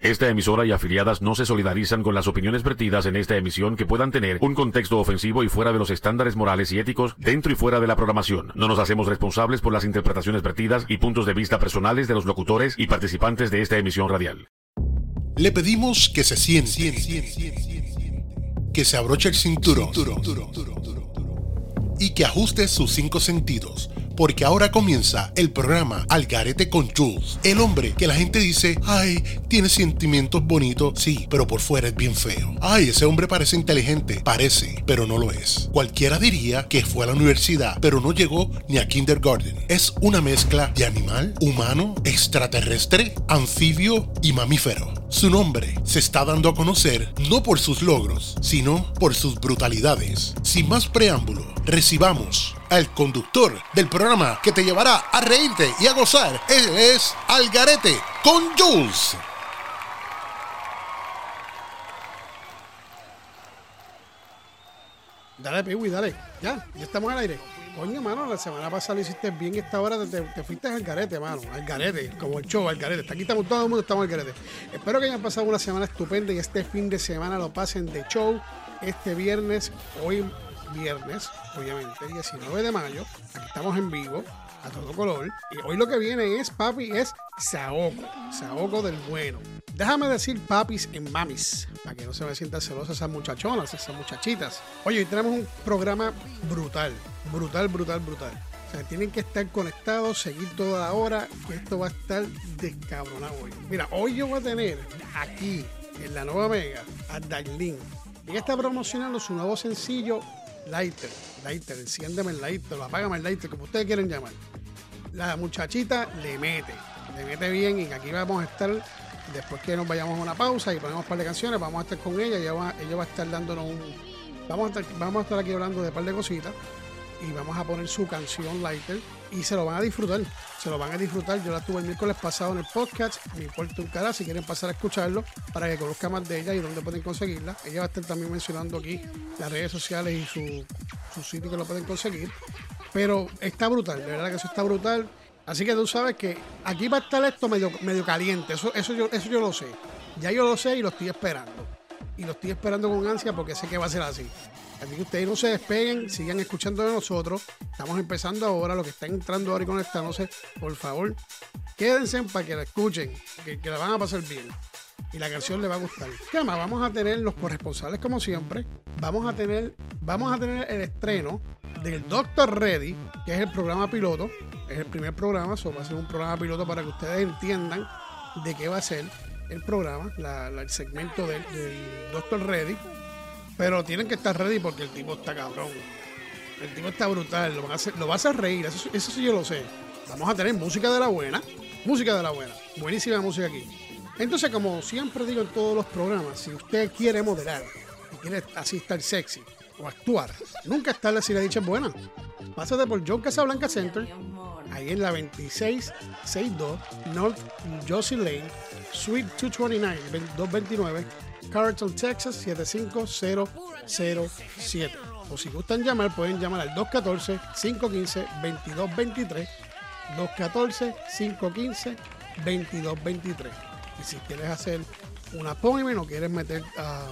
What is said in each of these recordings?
Esta emisora y afiliadas no se solidarizan con las opiniones vertidas en esta emisión que puedan tener un contexto ofensivo y fuera de los estándares morales y éticos dentro y fuera de la programación. No nos hacemos responsables por las interpretaciones vertidas y puntos de vista personales de los locutores y participantes de esta emisión radial. Le pedimos que se siente, que se abroche el cinturón y que ajuste sus cinco sentidos porque ahora comienza el programa Algarete con Jules. El hombre que la gente dice, ay, tiene sentimientos bonitos, sí, pero por fuera es bien feo. Ay, ese hombre parece inteligente, parece, pero no lo es. Cualquiera diría que fue a la universidad, pero no llegó ni a kindergarten. Es una mezcla de animal, humano, extraterrestre, anfibio y mamífero. Su nombre se está dando a conocer no por sus logros, sino por sus brutalidades. Sin más preámbulo, recibamos al conductor del programa que te llevará a reírte y a gozar. Él es Algarete con Jules. Dale, Piwi, dale. Ya, ya estamos al aire. Coño, mano, la semana pasada lo hiciste bien esta hora te, te fuiste al garete, mano. Al garete, como el show, al garete. Aquí estamos todo el mundo, estamos al garete. Espero que hayan pasado una semana estupenda y este fin de semana lo pasen de show. Este viernes, hoy viernes, obviamente, 19 de mayo. Aquí estamos en vivo, a todo color. Y hoy lo que viene es, papi, es Saoco. Saoco del bueno. Déjame decir papis en mamis, para que no se me sientan celosas esas muchachonas, esas muchachitas. Oye, hoy tenemos un programa brutal, brutal, brutal, brutal. O sea, tienen que estar conectados, seguir toda la hora, que esto va a estar descabronado hoy. Mira, hoy yo voy a tener aquí, en la nueva Mega, a Darlene. Ella está promocionando su nuevo sencillo, Lighter. Lighter, enciéndeme el lighter, apágame el lighter, como ustedes quieren llamar. La muchachita le mete, le mete bien y aquí vamos a estar después que nos vayamos a una pausa y ponemos un par de canciones, vamos a estar con ella, ella va, ella va a estar dándonos un... Vamos a, estar, vamos a estar aquí hablando de un par de cositas y vamos a poner su canción Lighter y se lo van a disfrutar, se lo van a disfrutar. Yo la tuve el miércoles pasado en el podcast, me importa un cara si quieren pasar a escucharlo para que conozcan más de ella y dónde pueden conseguirla. Ella va a estar también mencionando aquí las redes sociales y su, su sitio que lo pueden conseguir. Pero está brutal, de verdad que eso está brutal. Así que tú sabes que aquí va a estar esto medio, medio caliente. Eso, eso, yo, eso yo lo sé. Ya yo lo sé y lo estoy esperando. Y lo estoy esperando con ansia porque sé que va a ser así. Así que ustedes no se despeguen, sigan escuchando de nosotros. Estamos empezando ahora, lo que están entrando ahora y conectándose, por favor, quédense para que la escuchen, que, la van a pasar bien. Y la canción le va a gustar. ¿Qué más? Vamos a tener los corresponsales como siempre. Vamos a tener, vamos a tener el estreno del Doctor Ready, que es el programa piloto. Es el primer programa, eso va a ser un programa piloto para que ustedes entiendan de qué va a ser el programa, el segmento del, del Doctor Ready. Pero tienen que estar ready porque el tipo está cabrón. El tipo está brutal, lo, van a hacer, lo vas a reír, eso, sí yo lo sé. Vamos a tener música de la buena, música de la buena, buenísima música aquí. Entonces, como siempre digo en todos los programas, si usted quiere modelar y quiere así estar sexy o actuar, nunca estarle si la dicha es buena. Pásate por John Casablanca Center, ahí en la 2662 North Josie Lane, Suite 229, 229, Carrollton, Texas 75007. O si gustan llamar, pueden llamar al 214-515-2223. 214-515-2223. Y si quieres hacer un appointment o quieres meter a,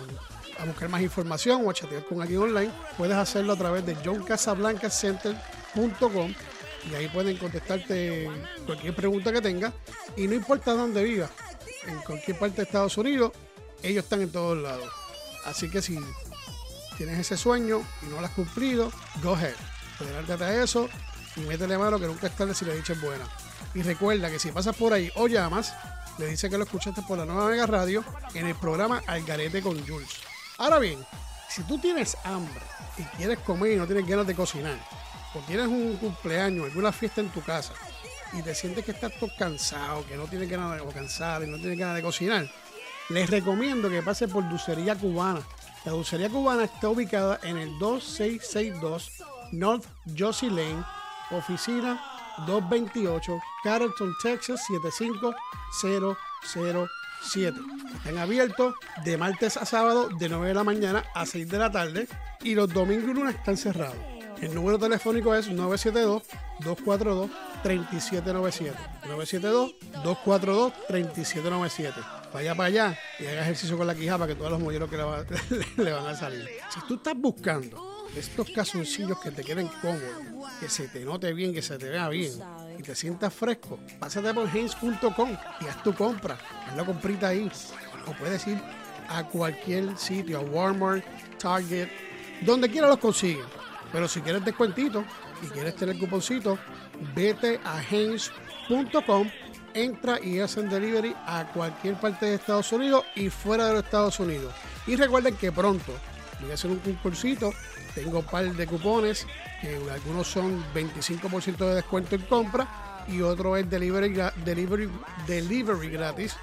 a, buscar más información o a chatear con alguien online, puedes hacerlo a través de johncasablancacenter.com y ahí pueden contestarte cualquier pregunta que tengas. Y no importa dónde vivas, en cualquier parte de Estados Unidos, ellos están en todos lados. Así que si tienes ese sueño y no lo has cumplido, go ahead. Adelántate a eso y métele mano que nunca es tarde si la dicha es buena. Y recuerda que si pasas por ahí o llamas, le dice que lo escuchaste por la nueva Mega Radio en el programa Algarete con Jules. Ahora bien, si tú tienes hambre y quieres comer y no tienes ganas de cocinar, o tienes un cumpleaños, alguna fiesta en tu casa, y te sientes que estás todo cansado, que no tienes ganas de o cansado y no tienes ganas de cocinar, les recomiendo que pase por Dulcería Cubana. La Dulcería Cubana está ubicada en el 2662 North Josie Lane, oficina 228, Carrollton, Texas 75007. Están abiertos de martes a sábado de 9 de la mañana a 6 de la tarde y los domingos y lunes están cerrados. El número telefónico es 972-242-3797. 972-242-3797. Vaya para allá y haga ejercicio con la quijada para que todos los molleros que le, va- le van a salir. Si tú estás buscando estos calzoncillos que te queden cómodos, que se te note bien, que se te vea bien y te sientas fresco, pásate por Hanes.com y haz tu compra. Haz la comprita ahí. O puedes ir a cualquier sitio, a Walmart, Target, donde quiera los consiguen. Pero si quieres descuentito y quieres tener cuponcito, vete a Hanes.com, entra y hacen delivery a cualquier parte de Estados Unidos y fuera de los Estados Unidos. Y recuerden que pronto voy a hacer un concursito, tengo un par de cupones, que algunos son 25% de descuento en compra y otro es delivery, delivery, delivery gratis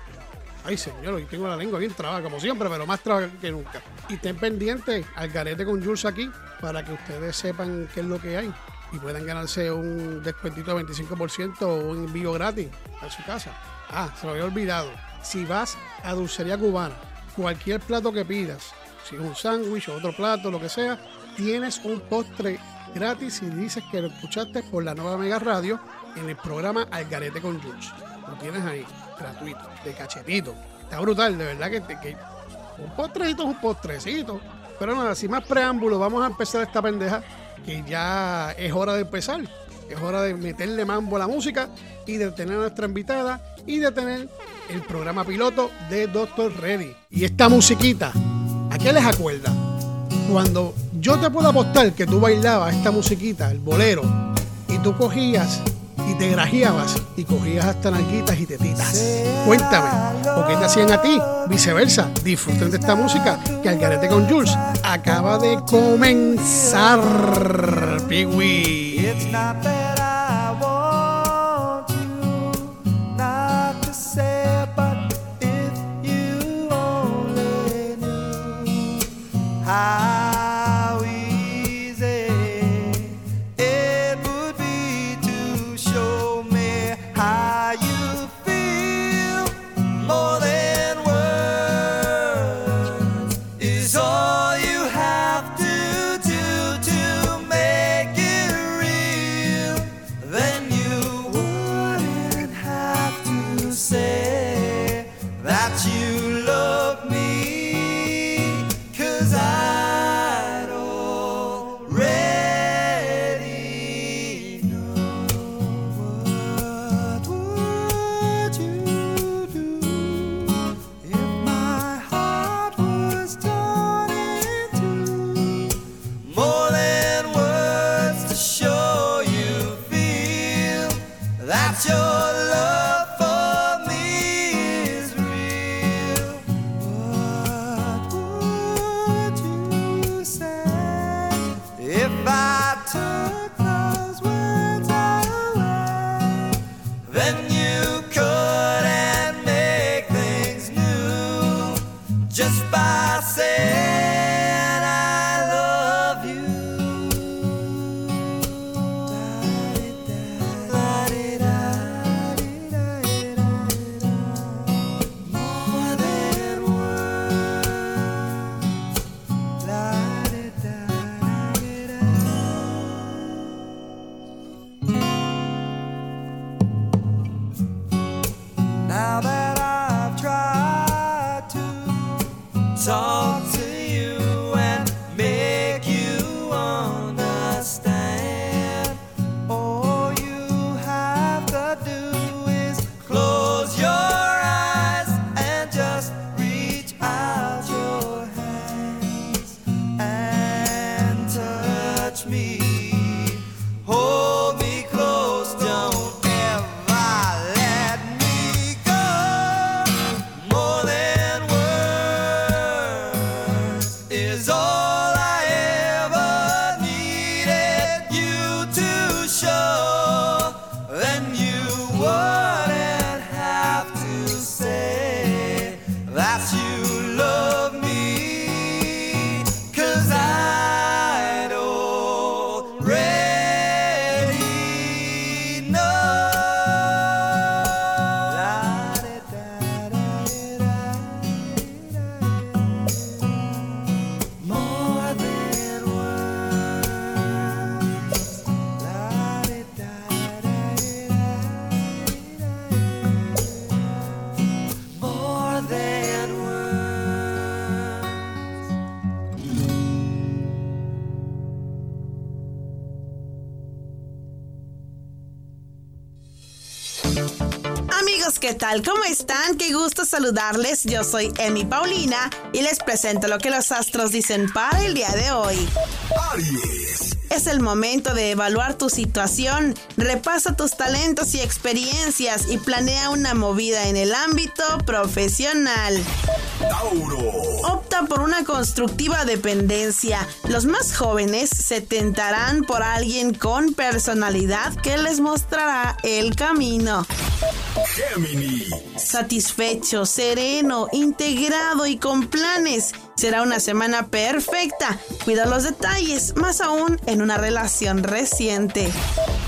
Ay, señor, hoy tengo la lengua bien trabada, como siempre, pero más trabada que nunca. Y estén pendientes al garete con Jules aquí para que ustedes sepan qué es lo que hay y puedan ganarse un descuentito de 25% o un envío gratis a su casa. Ah, se lo había olvidado. Si vas a Dulcería Cubana, cualquier plato que pidas, si es un sándwich o otro plato, lo que sea, tienes un postre gratis si dices que lo escuchaste por la nueva Mega Radio en el programa Al Garete con Jules. Lo tienes ahí, gratuito, de cachetito. Está brutal, de verdad que, que un postrecito es un postrecito. Pero nada, sin más preámbulos, vamos a empezar esta pendeja que ya es hora de empezar. Es hora de meterle mambo a la música y de tener a nuestra invitada y de tener el programa piloto de Doctor Ready. Y esta musiquita, ¿a qué les acuerda? Cuando yo te puedo apostar que tú bailabas esta musiquita, el bolero, y tú cogías y te grajeabas y cogías hasta nalguitas y tetitas. Cuéntame, ¿o qué te hacían a ti? Viceversa, disfruten de esta música que Algarete con Jules acaba de comenzar. Piwi. Saludarles. Yo soy Emi Paulina y les presento lo que los astros dicen para el día de hoy. Aries. Es el momento de evaluar tu situación, repasa tus talentos y experiencias y planea una movida en el ámbito profesional. Tauro. Opta por una constructiva dependencia. Los más jóvenes se tentarán por alguien con personalidad que les mostrará el camino. Géminis. Satisfecho, sereno, integrado y con planes. Será una semana perfecta. Cuida los detalles, más aún en una relación reciente.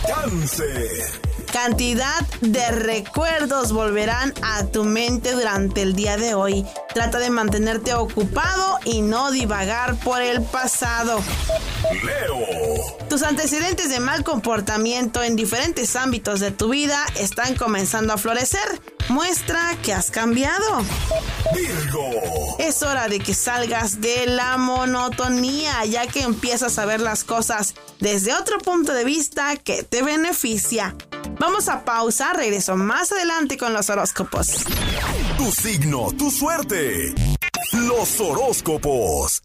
Cáncer. Cantidad de recuerdos volverán a tu mente durante el día de hoy. Trata de mantenerte ocupado y no divagar por el pasado. Leo. Tus antecedentes de mal comportamiento en diferentes ámbitos de tu vida están comenzando a florecer. Muestra que has cambiado. Virgo. Es hora de que salgas de la monotonía, ya que empiezas a ver las cosas desde otro punto de vista que te beneficia. Vamos a pausa, regreso más adelante con los horóscopos. Tu signo, tu suerte. Los horóscopos.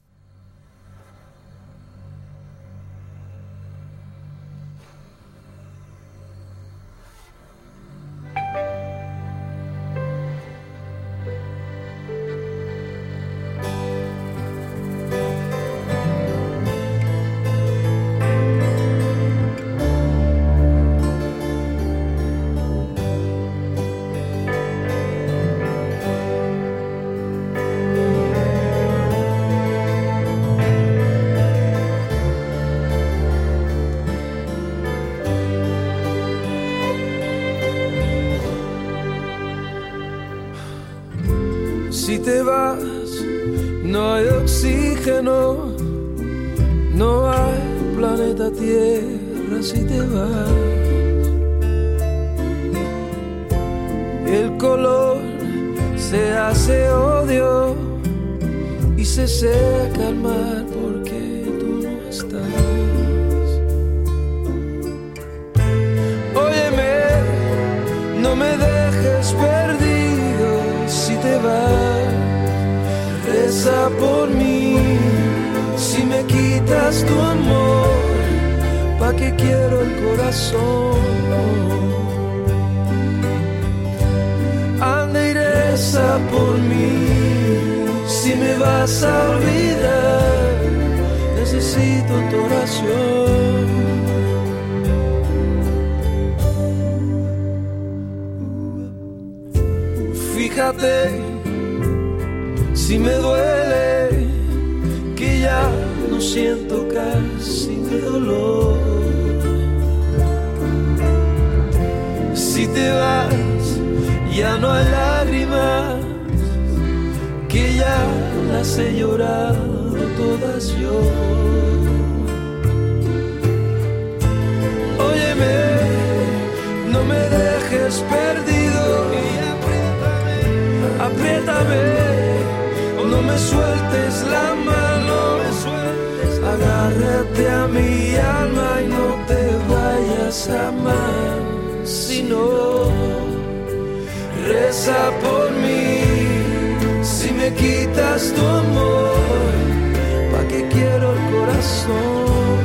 Vas a olvidar. Necesito tu oración. Fíjate si me duele que ya no siento casi mi dolor. Si te vas, ya no hay lágrimas que ya las he llorado todas yo. Óyeme, no me dejes perdido. Y apriétame, apriétame, no me sueltes la mano, agárrate a mi alma y no te vayas a amar, sino reza por mí, quitas tu amor, ¿pa' qué quiero el corazón?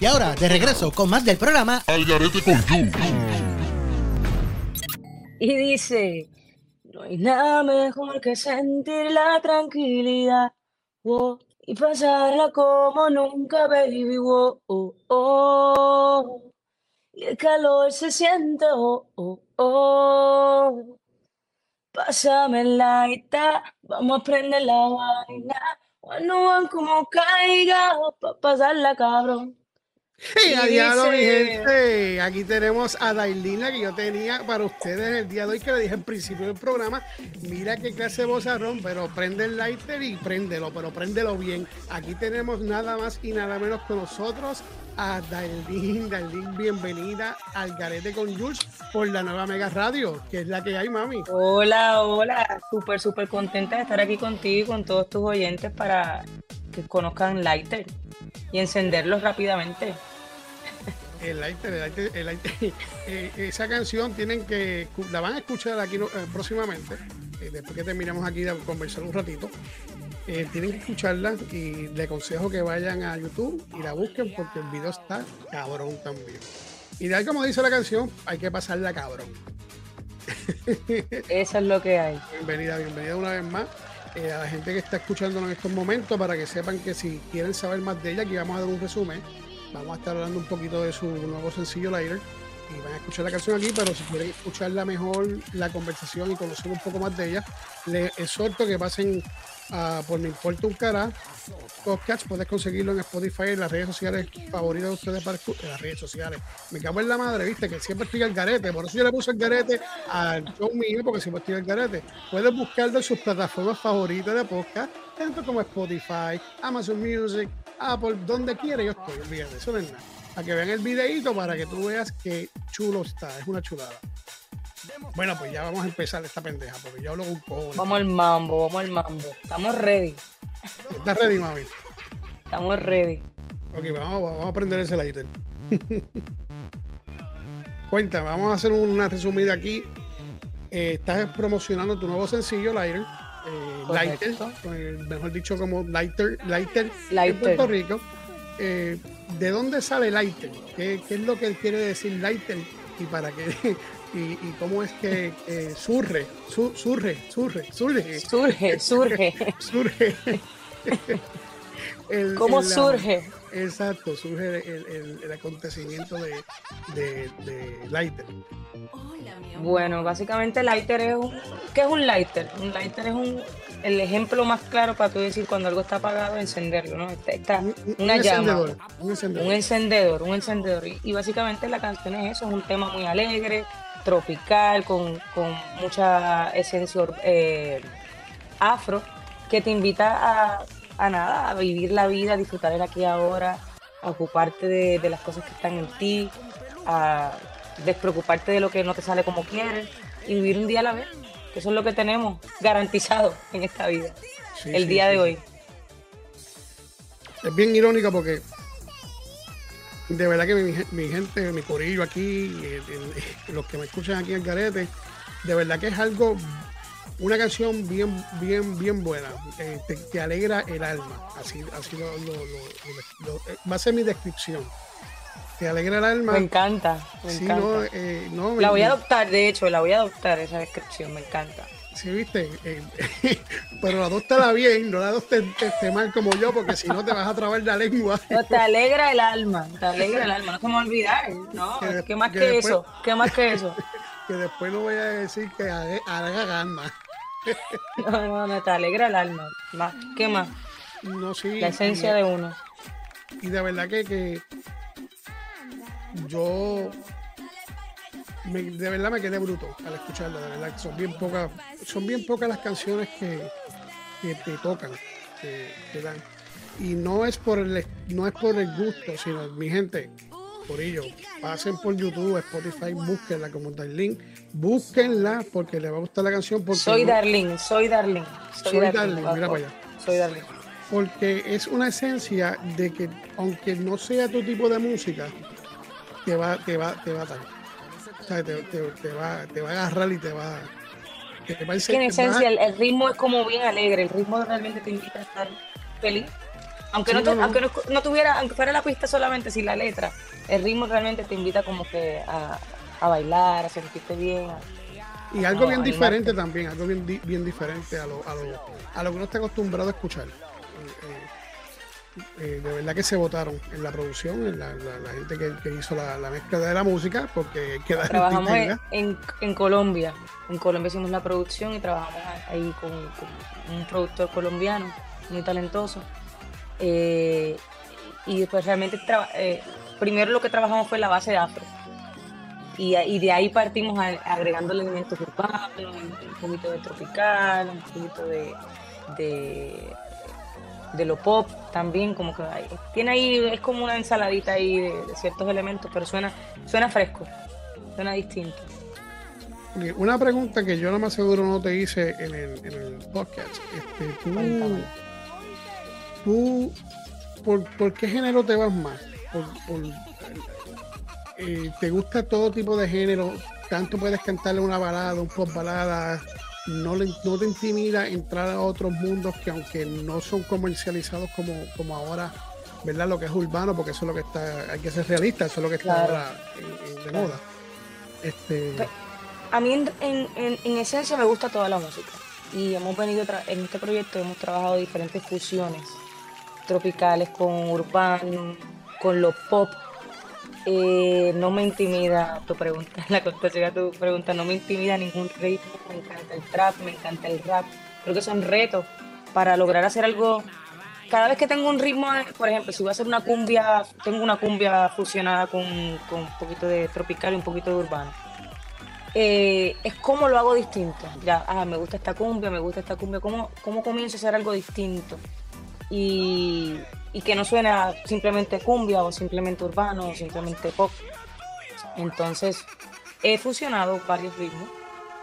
Y ahora, de regreso con más del programa Al garete con. Y dice, no hay nada mejor que sentir la tranquilidad oh, y pasarla como nunca, baby. oh, oh, oh. Y el calor se siente, oh, oh, oh. Pásame la guitarra, vamos a prender la vaina. Cuando van como caiga, pa' pasarla cabrón. Hey, Y diablo, mi dice- gente. Aquí tenemos a Dailina que yo tenía para ustedes el día de hoy, que le dije al principio del programa. Mira qué clase de bozarrón, pero prende el lighter y préndelo, pero préndelo bien. Aquí tenemos nada más y nada menos con nosotros a Dailin. Dailin, bienvenida al Garete con Jules por la nueva Mega Radio, que es la que hay, mami. Hola, hola, súper, súper contenta de estar aquí contigo y con todos tus oyentes para que conozcan Lighter y encenderlos rápidamente. El lighter, el lighter, el lighter. Eh, esa canción tienen que, la van a escuchar aquí eh, próximamente, eh, después que terminemos aquí de conversar un ratito. Tienen que escucharla y le aconsejo que vayan a YouTube y la busquen porque el video está cabrón también. Y tal como dice la canción, hay que pasarla cabrón. Eso es lo que hay. Bienvenida, bienvenida una vez más eh, a la gente que está escuchándonos en estos momentos para que sepan que si quieren saber más de ella, aquí vamos a dar un resumen. Vamos a estar hablando un poquito de su nuevo sencillo Later y van a escuchar la canción aquí, pero si quieren escucharla mejor, la conversación y conocer un poco más de ella, les exhorto que pasen por Me Importa un Cara podcast. Puedes conseguirlo en Spotify, en las redes sociales favoritas de ustedes para en las redes sociales. Me cago en la madre, viste, que siempre estoy al garete. Por eso yo le puse el garete al show mío, porque siempre estoy al garete. Puedes buscarlo en sus plataformas favoritas de podcast, tanto como Spotify, Amazon Music, Apple, donde quiera yo estoy, olvídate, eso no es nada. Para que vean el videito para que tú veas qué chulo está, es una chulada. Bueno, pues ya vamos a empezar esta pendeja, porque yo hablo con cojones. Vamos al mambo, vamos al mambo. Estamos ready, ¿Estás ready, mami? estamos ready. Ok, vamos, vamos a prender ese lighter. Cuenta, vamos a hacer una resumida aquí. Eh, estás promocionando tu nuevo sencillo, Lighter. eh, Lighter, el- mejor dicho, como Lighter, Lighter, en. Puerto Rico. Eh, ¿De dónde sale Lighter? ¿Qué, qué es lo que quiere decir Lighter? ¿Y para qué? ¿Y, y cómo es que eh, surge, su- surge, surge, surge, Surge, surge. surge? el- ¿Cómo el, surge? Exacto, surge el, el- el acontecimiento de, de, de Lighter. Bueno, básicamente lighter es un... ¿Qué es un lighter? Un lighter es un, el ejemplo más claro para tú decir cuando algo está apagado, encenderlo, ¿no? Está, está un- una un llama. encendedor, un encendedor. Un encendedor, un encendedor. Y, y básicamente la canción es eso, es un tema muy alegre, tropical, con, con mucha esencia eh, afro, que te invita a, a nada, a vivir la vida, a disfrutar el aquí y ahora, a ocuparte de, de las cosas que están en ti, a despreocuparte de lo que no te sale como quieres y vivir un día a la vez, que eso es lo que tenemos garantizado en esta vida, Sí, el sí, día sí, de hoy. Es bien irónico porque de verdad que mi, mi gente, mi corillo aquí, eh, eh, los que me escuchan aquí en Garete, de verdad que es algo, una canción bien, bien, bien buena. eh, te, te alegra el alma. Así, así lo, lo- lo- lo- va a ser mi descripción. Te alegra el alma. Me encanta, me Sí, encanta. no, no, me- La voy a adoptar, de hecho, la voy a adoptar esa descripción, me encanta. Sí, viste, Eh, pero adóptala bien, no la adoptes este, mal como yo, porque si no te vas a trabar la lengua. No, te alegra el alma, te alegra el alma, no va a olvidar, ¿no? Que- ¿Qué más que que, después- eso? ¿Qué más que eso? Que después no voy a decir que haga, gana. No, no, no, te alegra el alma. Más, ¿Qué más? No, sí. La esencia de uno. y de verdad que, que yo me- de verdad me quedé bruto al escucharla, de verdad son bien pocas, son bien pocas las canciones que, que te tocan, que, que dan. Y no es por el no es por el gusto, sino mi gente, por ello, pasen por YouTube, Spotify, búsquenla como Darlene, búsquenla porque les va a gustar la canción porque Soy no- Darlene, soy Darlene. Soy Darlene, mira para allá. Soy Darlene. porque es una esencia de que aunque no sea tu tipo de música, te va, te va, te va a dar. Sea, te, te- te va, te va a agarrar y te va, te va a que en esencia el, el ritmo es como bien alegre, el ritmo realmente te invita a estar feliz. Aunque, Sí, no, no, aunque no, no tuviera, aunque fuera la pista solamente sin la letra, el ritmo realmente te invita como que a, a bailar, a sentirte bien. a- y algo bien diferente también, algo bien, bien diferente a lo, a, lo, a lo que uno está acostumbrado a escuchar. Eh, de verdad que se votaron en la producción, en la, la- la gente que, que hizo la, la mezcla de la música, porque hay que dar Trabajamos en, en, en Colombia. En Colombia hicimos la producción y trabajamos ahí con, con un productor colombiano muy talentoso. Eh, y después realmente eh, primero lo que trabajamos fue la base de afro. Y, de ahí partimos a- agregando elementos urbanos, un poquito de tropical, un poquito de, de, de lo pop también, como que hay- tiene ahí, es como una ensaladita ahí de, de ciertos elementos, pero suena, suena fresco, suena distinto. Una pregunta que yo no más seguro no te hice en el, en el podcast. Este, tú, tú ¿por, por qué género te vas más? Por- por, eh, ¿Te gusta todo tipo de género? Tanto puedes cantarle una balada, un pop balada. No, le- no te intimida entrar a otros mundos que aunque no son comercializados como, como ahora, ¿verdad? Lo que es urbano, porque eso es lo que está, hay que ser realista, eso es lo que está Claro. ahora en- en- de moda. Este, Pe- A mí en, en- en- en esencia me gusta toda la música y hemos venido en este proyecto hemos trabajado diferentes fusiones tropicales con urbano, con lo pop. Eh, no me intimida tu pregunta, la contestación a tu pregunta, no me intimida ningún ritmo, me encanta el trap, me encanta el rap. Creo que son retos para lograr hacer algo. Cada vez que tengo un ritmo, por ejemplo, si voy a hacer una cumbia, tengo una cumbia fusionada con, un poquito de tropical y un poquito de urbano eh, es como lo hago distinto. Ya, ah, me gusta esta cumbia, me gusta esta cumbia, ¿cómo, cómo comienzo a hacer algo distinto? Y, y que no suena simplemente cumbia o simplemente urbano o simplemente pop. Entonces, he fusionado varios ritmos.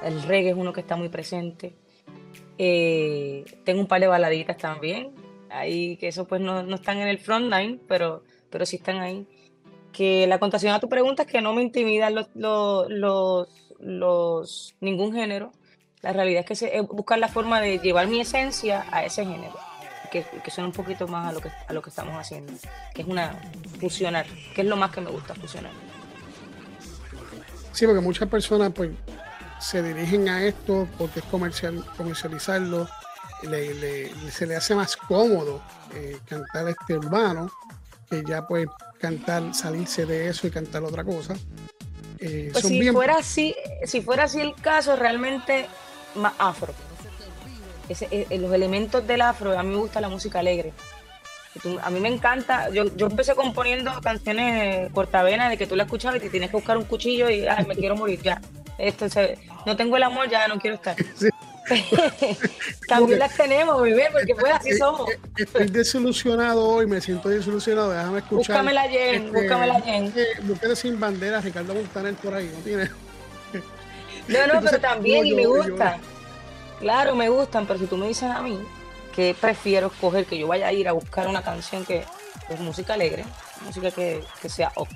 El reggae es uno que está muy presente. Eh, tengo un par de baladitas también. Ahí que eso pues no, no están en el frontline, pero, pero sí están ahí que la contestación a tu pregunta es que no me intimidan los, los, los, los- ningún género. La realidad es que buscar la forma de llevar mi esencia a ese género, que, que suene un poquito más a lo que, a lo que estamos haciendo, que es una fusionar, que es lo más que me gusta fusionar. Sí, porque muchas personas pues se dirigen a esto porque es comercial, comercializarlo, le- le- se le hace más cómodo eh, cantar este urbano que ya pues cantar, salirse de eso y cantar otra cosa. Eh, Pues son si bien- fuera así, si fuera así el caso, realmente más afro. Ese- eh, los elementos del afro, a mí me gusta la música alegre. A mí me encanta, yo, yo empecé componiendo canciones cortavenas de que tú la escuchabas y te tienes que buscar un cuchillo y ay, me quiero morir ya. Esto se- no tengo el amor, ya no quiero estar. Sí. También las tenemos, bebé, porque pues así Eh, somos. eh, Estoy desilusionado hoy, me siento desilusionado. Déjame escuchar. Búscamela, Jen, búscamela, Jen. eh, sin bandera, Ricardo Montaner por ahí, ¿no tiene? No, no, Entonces, pero también, y yo- me yo- gustan. Claro, me gustan, pero si tú me dices a mí que prefiero escoger que yo vaya a ir a buscar una canción que es música alegre, música que, que sea up.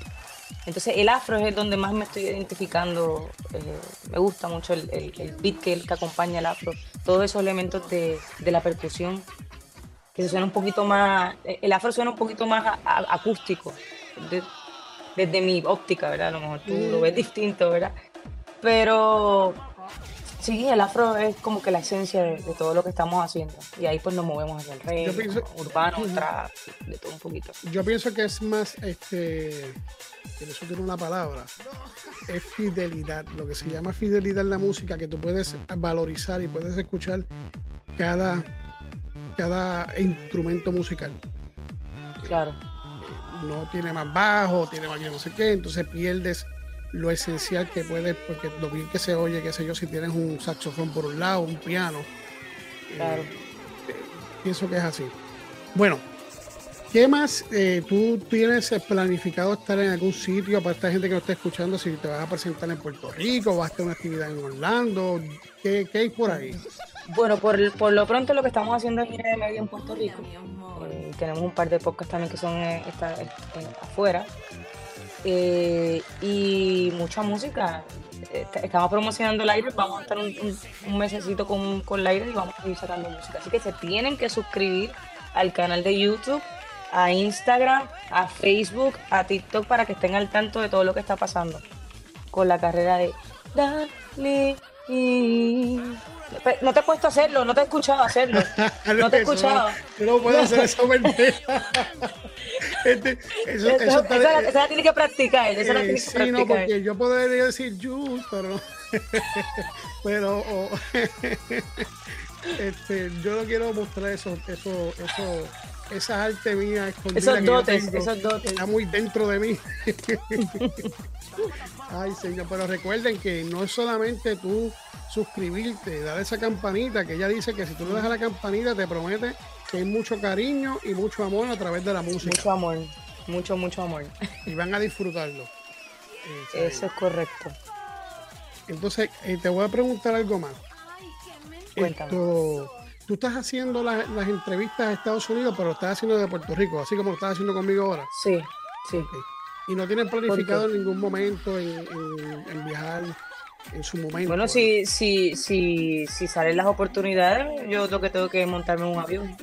Entonces el afro es donde más me estoy identificando, eh, me gusta mucho el, el, el beat que, que, acompaña el afro, todos esos elementos de, de la percusión, que suena un poquito más, eh, el afro suena un poquito más a, a, acústico, de, desde mi óptica, ¿verdad? A lo mejor tú lo ves distinto, ¿verdad? Pero sí, el afro es como que la esencia de, de, todo lo que estamos haciendo. Y ahí pues nos movemos hacia el rey, pienso, urbano, uh -huh. trap, de todo un poquito. Yo pienso que es más, este, que eso tiene una palabra, es fidelidad. Lo que se llama fidelidad en la música, que tú puedes valorizar y puedes escuchar cada, cada instrumento musical. Claro. No tiene más bajo, tiene más no sé qué, entonces pierdes lo esencial que puedes, porque lo bien que se oye, qué sé yo, si tienes un saxofón por un lado, un piano. Claro. Eh, pienso que es así. Bueno, ¿qué más eh, tú tienes planificado estar en algún sitio para esta gente que nos está escuchando? Si te vas a presentar en Puerto Rico, vas a tener una actividad en Orlando, ¿qué, qué hay por ahí? Bueno, por, por, lo pronto lo que estamos haciendo es gira de medio en Puerto Rico. Eh, tenemos un par de podcasts también que son eh, está, afuera. Eh, y mucha música. Estamos promocionando el aire, vamos a estar un, un, mesecito con, con el aire y vamos a seguir sacando música. Así que se tienen que suscribir al canal de YouTube, a Instagram, a Facebook, a TikTok para que estén al tanto de todo lo que está pasando con la carrera de Dale. No te he puesto a hacerlo, no te he escuchado hacerlo. No te he escuchado. Tú no puedes hacer esa mentira. Este, eso, eso, eso, está, esa, esa, la tiene que practicar. Esa eh, la tiene que sí, practicar. no, porque yo podría decir Jules, pero. pero. Oh, este, yo no quiero mostrar eso, eso, eso, esa arte mía escondida. Esos dotes, esos dotes. Está muy dentro de mí. Ay, señor, pero recuerden que no es solamente tú suscribirte, dar esa campanita, que ella dice que si tú le das a la campanita te promete que hay mucho cariño y mucho amor a través de la música. Mucho amor, mucho, mucho amor. Y van a disfrutarlo. Eh, Eso es correcto. Entonces, eh, te voy a preguntar algo más. Cuéntame. Esto, tú estás haciendo las, las entrevistas a Estados Unidos, pero lo estás haciendo de Puerto Rico, así como lo estás haciendo conmigo ahora. Sí, sí. Okay. Y no tienen planificado en ningún momento en, en, en, viajar en su momento. Bueno, si, si, si, si salen las oportunidades, yo lo que tengo que montarme un avión.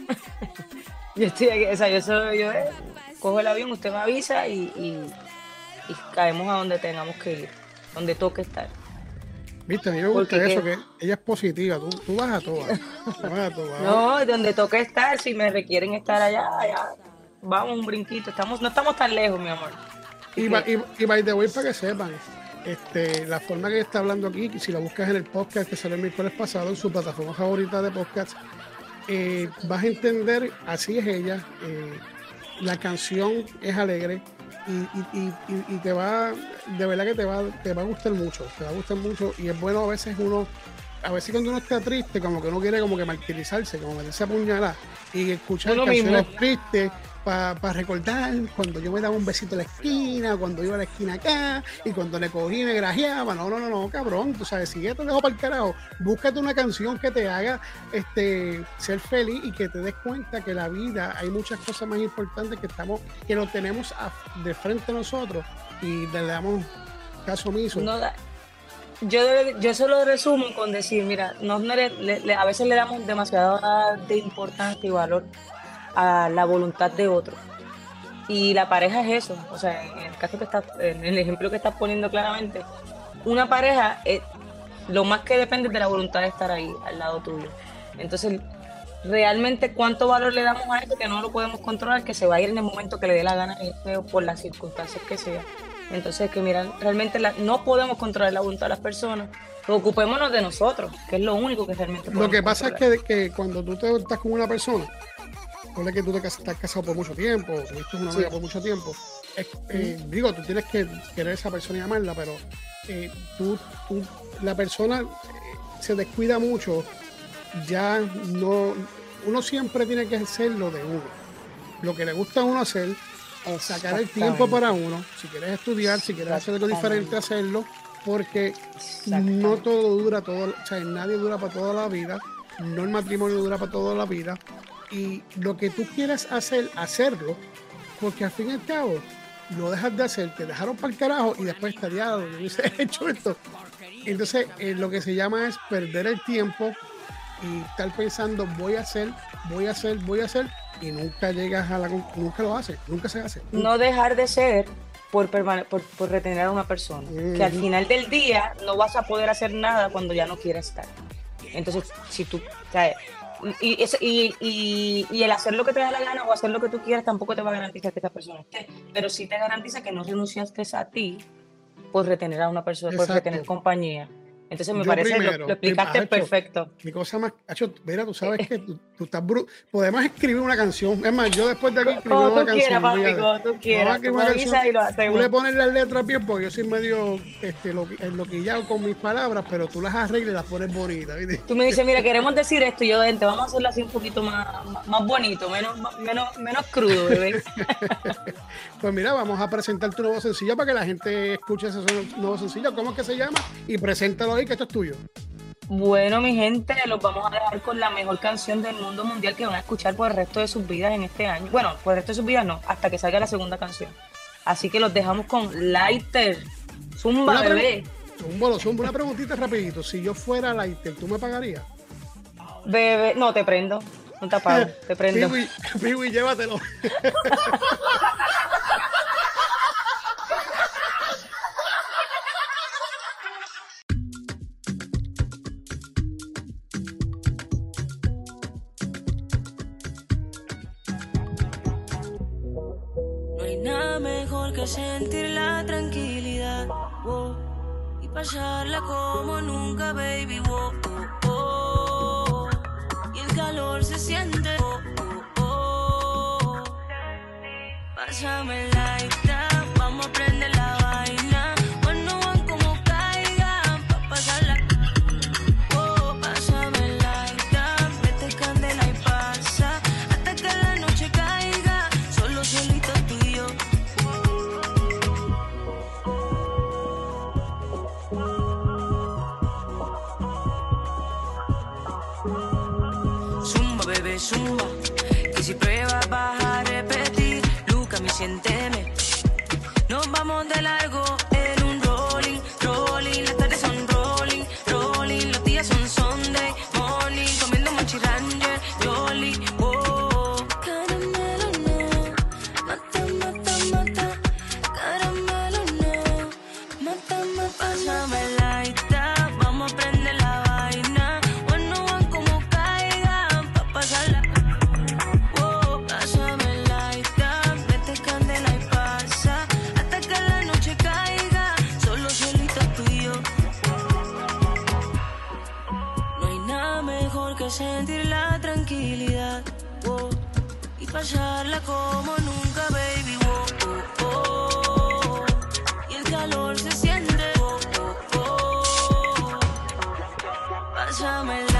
yo estoy aquí, o sea, yo, soy, yo eh, cojo el avión, usted me avisa y, y, y, caemos a donde tengamos que ir, donde toque estar. Viste, a mí me gusta Porque eso, que... que ella es positiva, tú, tú vas a todas. No, donde toque estar, si me requieren estar allá, allá, vamos un brinquito, estamos, no estamos tan lejos, mi amor. Y, y, y by the way, para que sepan, este, la forma que está hablando aquí, si la buscas en el podcast que salió el miércoles pasado, en su plataforma favorita de podcast, eh, vas a entender, así es ella, eh, la canción es alegre y, y, y, te va, de verdad que te va, te va a gustar mucho, te va a gustar mucho y es bueno a veces uno, a veces cuando uno está triste, como que uno quiere como que martirizarse, como meterse a apuñalar y escuchar canciones mismo. tristes para pa recordar cuando yo me daba un besito en la esquina, cuando iba a la esquina acá, y cuando le cogí me grajeaba. No, no, no, no, cabrón. Tú sabes, si ya te dejo para el carajo, búscate una canción que te haga este, ser feliz y que te des cuenta que la vida hay muchas cosas más importantes que estamos, que lo tenemos de frente a nosotros y le damos caso omiso. No, yo, yo eso lo resumo con decir, mira, no, a veces le damos demasiada de importancia y valor a la voluntad de otro. Y la pareja es eso, o sea, en el caso que estás, en el ejemplo que estás poniendo claramente, una pareja es, lo más que depende de la voluntad de estar ahí, al lado tuyo. Entonces, realmente cuánto valor le damos a eso que no lo podemos controlar, que se va a ir en el momento que le dé la gana por las circunstancias que sea. Entonces, que mira, realmente la, no podemos controlar la voluntad de las personas, ocupémonos de nosotros, que es lo único que realmente Lo que pasa controlar. es que, que cuando tú te, estás con una persona, ponle que tú te estás casado por mucho tiempo, tuviste una novia sí. por mucho tiempo, eh, mm. digo, tú tienes que querer a esa persona y amarla, pero eh, tú, tú, la persona eh, se descuida mucho, ya no, uno siempre tiene que hacer lo de uno, lo que le gusta a uno hacer, sacar el tiempo para uno, si quieres estudiar, si quieres hacer algo diferente, hacerlo, porque no todo dura, todo, o sea, nadie dura para toda la vida, no el matrimonio dura para toda la vida, y lo que tú quieras hacer, hacerlo, porque al fin y al cabo lo dejas de hacer, te dejaron para el carajo y después estaría yo hubiese hecho esto. Entonces, eh, lo que se llama es perder el tiempo y estar pensando, voy a hacer, voy a hacer, voy a hacer, y nunca llegas a la nunca lo haces, nunca se hace. No dejar de ser por, por, por retener a una persona. Que al final del día no vas a poder hacer nada cuando ya no quieras estar. Entonces, si tú. o sea, y, y, y- y el hacer lo que te da la gana o hacer lo que tú quieras tampoco te va a garantizar que esa persona esté. Pero sí te garantiza que no renunciaste a ti por retener a una persona, por Exacto. retener compañía. Entonces me Yo parece, lo- primero, lo, explicaste Hacho, perfecto. Qué cosa más. Hacho, mira, tú sabes que tú, tú estás bruto. Podemos escribir una canción. Es más, yo después de aquí escribí Como una tú canción. quieras, papi, como tú quieras. Tú y lo Tú le pones las letras bien porque yo soy medio este, lo, enloquillado con mis palabras, pero tú las arreglas y las pones bonitas. ¿viste? Tú me dices, mira, queremos decir esto, y yo, vente, vamos a hacerlo así un poquito más, más, más bonito, menos, menos, menos crudo, bebé. Pues mira, vamos a presentar tu nuevo sencillo para que la gente escuche ese nuevo sencillo. ¿Cómo es que se llama? Y preséntalo ahí, que esto es tuyo. Bueno, mi gente, los vamos a dejar con la mejor canción del mundo mundial que van a escuchar por el resto de sus vidas en este año. Bueno, por el resto de sus vidas no, hasta que salga la segunda canción. Así que los dejamos con Lighter. Zumba, Una bebé. Bolo, zumba, una preguntita rapidito. Si yo fuera Lighter, ¿tú me pagarías? Bebé, no, te prendo. No te apago, te prendo. Piwi, Piwi, llévatelo. sentir la tranquilidad wow, y pasarla como nunca, baby. wow, oh, oh. y el calor se siente. oh, oh, oh. Pásame el lighter, sentir la tranquilidad oh, y pasarla como nunca, baby. oh, oh. Y el calor se siente. Pásame el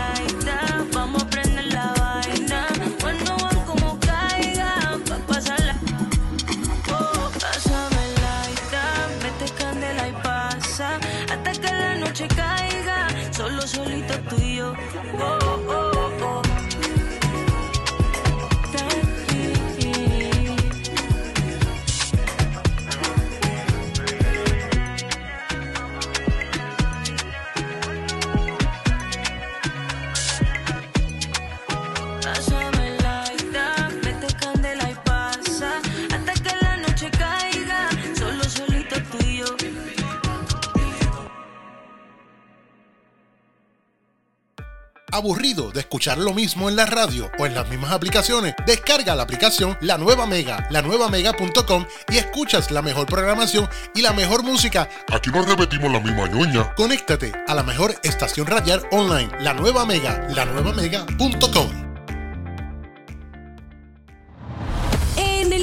¿Aburrido de escuchar lo mismo en la radio o en las mismas aplicaciones? Descarga la aplicación La Nueva Mega, lanuevamega.com y escuchas la mejor programación y la mejor música. Aquí no repetimos la misma ñoña. Conéctate a la mejor estación radial online, La Nueva Mega, lanuevamega.com.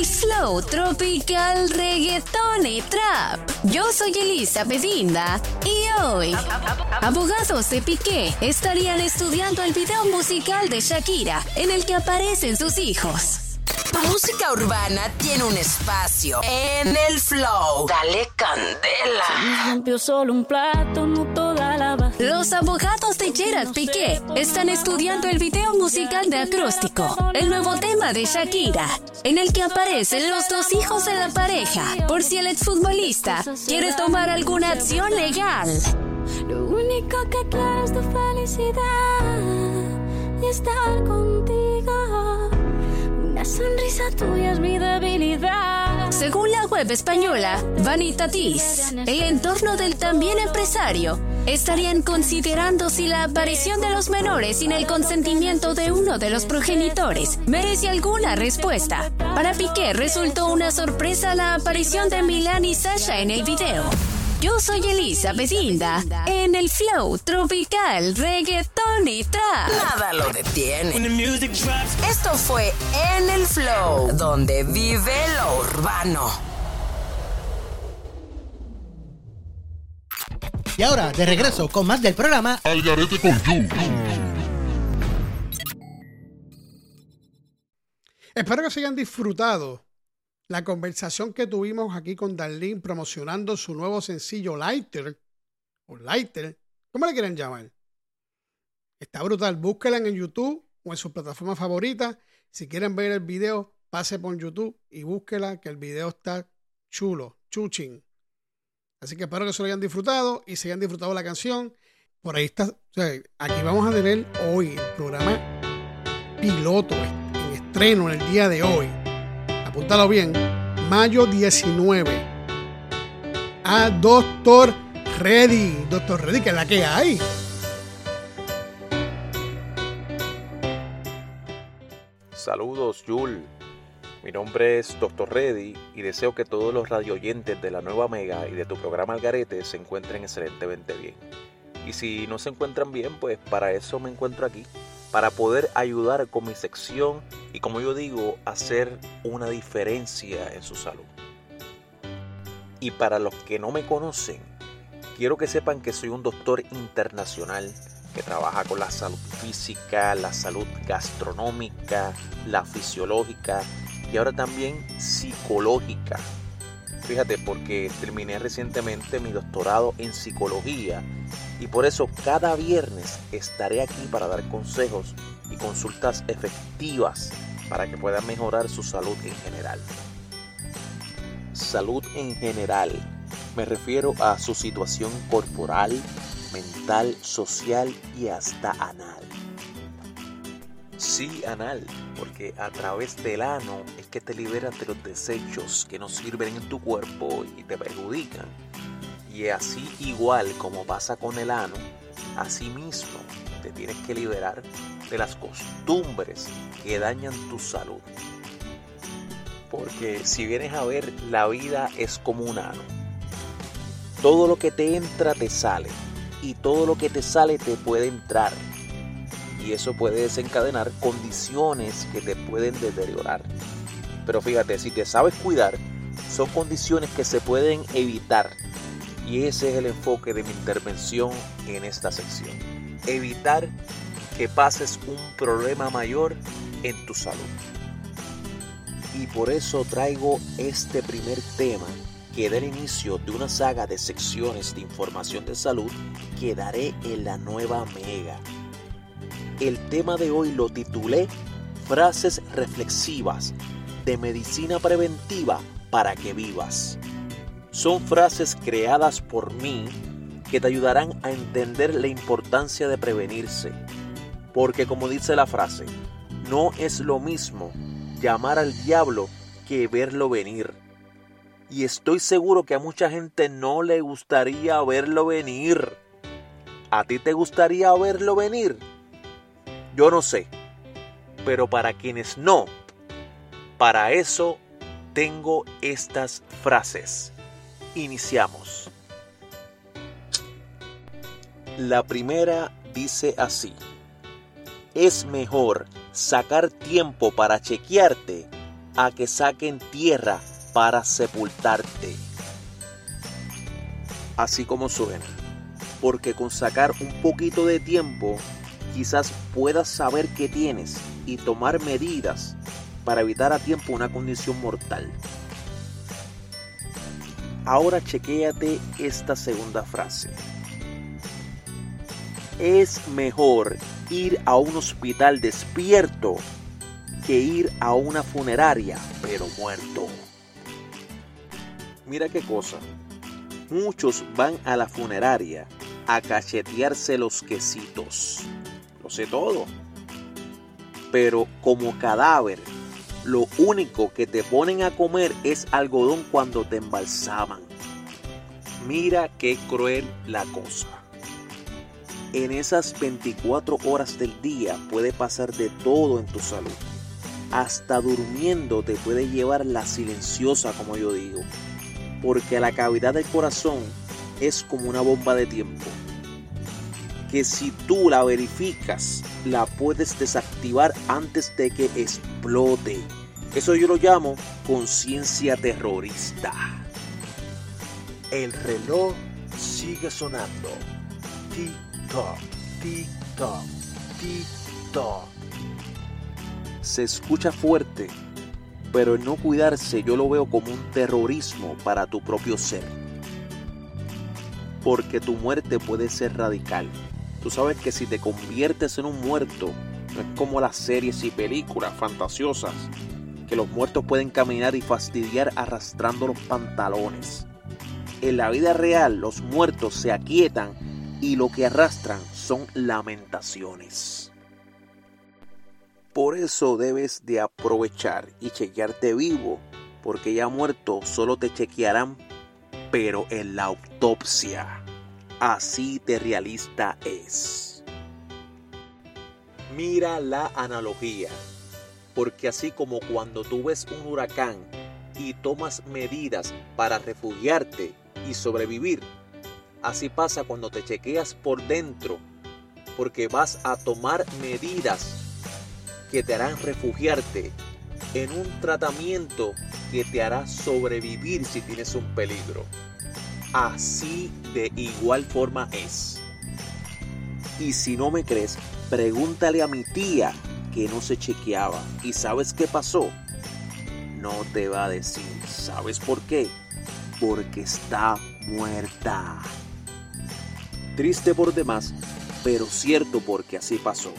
el flow tropical reggaeton y trap. Yo soy Elisa Bedinda y hoy abogados de Piqué estarían estudiando el video musical de Shakira en el que aparecen sus hijos. Tu música urbana tiene un espacio en el flow. Dale candela. Rompió solo un plato, no toda la. Los abogados de Gerard Piqué están estudiando el video musical de Acróstico, el nuevo tema de Shakira, en el que aparecen los dos hijos de la pareja, por si el exfutbolista quiere tomar alguna acción legal. Lo único que quiero es tu felicidad y estar contigo. Sonrisa tuya es mi debilidad. Según la web española Vanitatis, el entorno del también empresario estarían considerando si la aparición de los menores sin el consentimiento de uno de los progenitores merece alguna respuesta. Para Piqué resultó una sorpresa la aparición de Milan y Sasha en el video. Yo soy Elisa Belinda en el flow tropical, reggaeton y trap. Nada lo detiene. Esto fue En el Flow, donde vive lo urbano. Y ahora, de regreso con más del programa Al garete con You. Espero que se hayan disfrutado la conversación que tuvimos aquí con Darlene promocionando su nuevo sencillo Lighter o Lighter, ¿cómo le quieren llamar? Está brutal, búsquela en YouTube o en su plataforma favorita. Si quieren ver el video, pase por YouTube y búsquela, que el video está chulo, chuchín. Así que espero que se lo hayan disfrutado y se hayan disfrutado la canción. Por ahí está, o sea, aquí vamos a tener hoy el programa piloto en estreno en el día de hoy. Apúntalo bien, mayo 19. A Doctor Reddy. Doctor Reddy, que es la que hay. Saludos, Yul. Mi nombre es Dr. Reddy y deseo que todos los radioyentes de la nueva Mega y de tu programa Algarete se encuentren excelentemente bien. Y si no se encuentran bien, pues para eso me encuentro aquí, para poder ayudar con mi sección y como yo digo, hacer una diferencia en su salud. Y para los que no me conocen, quiero que sepan que soy un doctor internacional que trabaja con la salud física, la salud gastronómica, la fisiológica y ahora también psicológica. Fíjate, porque terminé recientemente mi doctorado en psicología y por eso cada viernes estaré aquí para dar consejos y consultas efectivas para que puedan mejorar su salud en general. Salud en general. Me refiero a su situación corporal, mental, social y hasta anal. Sí, anal, porque a través del ano es que te liberas de los desechos que no sirven en tu cuerpo y te perjudican. Y así igual como pasa con el ano, así mismo te tienes que liberar de las costumbres que dañan tu salud. Porque si vienes a ver, la vida es como un ano. Todo lo que te entra te sale y todo lo que te sale te puede entrar. Y eso puede desencadenar condiciones que te pueden deteriorar. Pero fíjate, si te sabes cuidar, son condiciones que se pueden evitar. Y ese es el enfoque de mi intervención en esta sección. Evitar que pases un problema mayor en tu salud. Y por eso traigo este primer tema que da el inicio de una saga de secciones de información de salud que daré en la nueva Mega. El tema de hoy lo titulé Frases reflexivas de medicina preventiva para que vivas. Son frases creadas por mí que te ayudarán a entender la importancia de prevenirse. Porque como dice la frase, no es lo mismo llamar al diablo que verlo venir. Y estoy seguro que a mucha gente no le gustaría verlo venir. ¿A ti te gustaría verlo venir? Yo no sé. Pero para quienes no, para eso tengo estas frases. Iniciamos. La primera dice así. Es mejor sacar tiempo para chequearte a que saquen tierra para sepultarte. Así como suena. Porque con sacar un poquito de tiempo quizás puedas saber qué tienes y tomar medidas para evitar a tiempo una condición mortal. Ahora chequéate esta segunda frase. Es mejor ir a un hospital despierto que ir a una funeraria pero muerto. Mira qué cosa. Muchos van a la funeraria a cachetearse los quesitos. Lo sé todo. Pero como cadáver, lo único que te ponen a comer es algodón cuando te embalsaman. Mira qué cruel la cosa. En esas 24 horas del día puede pasar de todo en tu salud. Hasta durmiendo te puede llevar la silenciosa, como yo digo. Porque la cavidad del corazón es como una bomba de tiempo. Que si tú la verificas, la puedes desactivar antes de que explote. Eso yo lo llamo conciencia terrorista. El reloj sigue sonando. Tic-toc, tic-toc, tic-toc. Se escucha fuerte, pero el no cuidarse yo lo veo como un terrorismo para tu propio ser. Porque tu muerte puede ser radical. Tú sabes que si te conviertes en un muerto, no es como las series y películas fantasiosas, que los muertos pueden caminar y fastidiar arrastrando los pantalones. En la vida real los muertos se aquietan y lo que arrastran son lamentaciones. Por eso debes de aprovechar y chequearte vivo, porque ya muerto solo te chequearán, pero en la autopsia. Así de realista es. Mira la analogía, porque así como cuando tú ves un huracán y tomas medidas para refugiarte y sobrevivir, así pasa cuando te chequeas por dentro, porque vas a tomar medidas que te harán refugiarte en un tratamiento que te hará sobrevivir si tienes un peligro. Así de igual forma es. Y si no me crees, pregúntale a mi tía que no se chequeaba. ¿Y sabes qué pasó? No te va a decir. ¿Sabes por qué? Porque está muerta. Triste por demás, pero cierto porque así pasó.